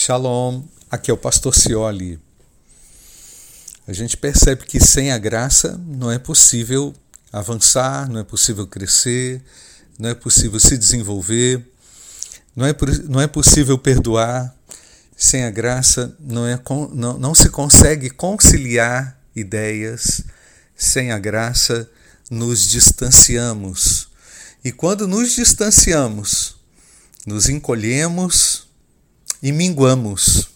Shalom, aqui é o pastor Cioli. A gente percebe que sem a graça não é possível avançar, não é possível crescer, não é possível se desenvolver, não é, não é possível perdoar. Sem a graça não, é, não, não se consegue conciliar ideias. Sem a graça nos distanciamos. E quando nos distanciamos, nos encolhemos, e minguamos.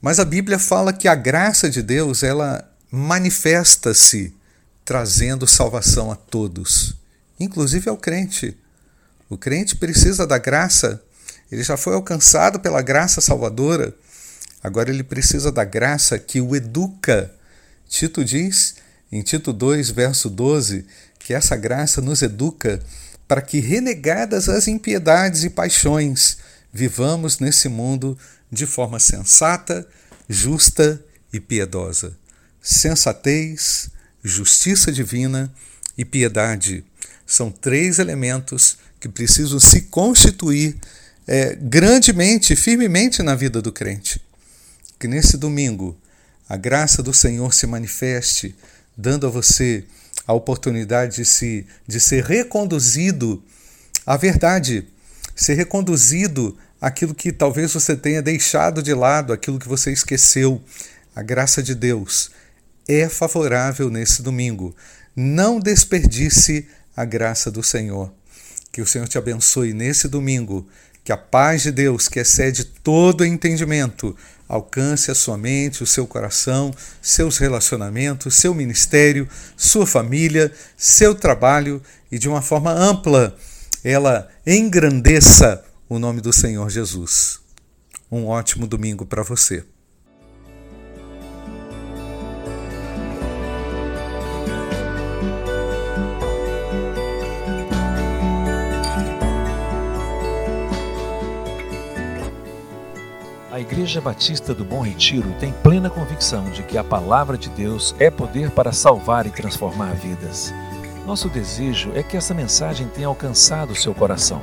Mas a Bíblia fala que a graça de Deus, ela manifesta-se trazendo salvação a todos, inclusive ao crente. O crente precisa da graça, ele já foi alcançado pela graça salvadora, agora ele precisa da graça que o educa. Tito diz, em Tito 2, verso 12, que essa graça nos educa para que, renegadas as impiedades e paixões, vivamos nesse mundo de forma sensata, justa e piedosa. Sensatez, justiça divina e piedade são três elementos que precisam se constituir é, grandemente, firmemente na vida do crente. Que nesse domingo a graça do Senhor se manifeste, dando a você a oportunidade de, se, de ser reconduzido à verdade, ser reconduzido aquilo que talvez você tenha deixado de lado, aquilo que você esqueceu. A graça de Deus é favorável nesse domingo. Não desperdice a graça do Senhor. Que o Senhor te abençoe nesse domingo. Que a paz de Deus, que excede todo entendimento, alcance a sua mente, o seu coração, seus relacionamentos, seu ministério, sua família, seu trabalho e de uma forma ampla ela engrandeça o nome do Senhor Jesus. Um ótimo domingo para você. A Igreja Batista do Bom Retiro tem plena convicção de que a palavra de Deus é poder para salvar e transformar vidas. Nosso desejo é que essa mensagem tenha alcançado seu coração.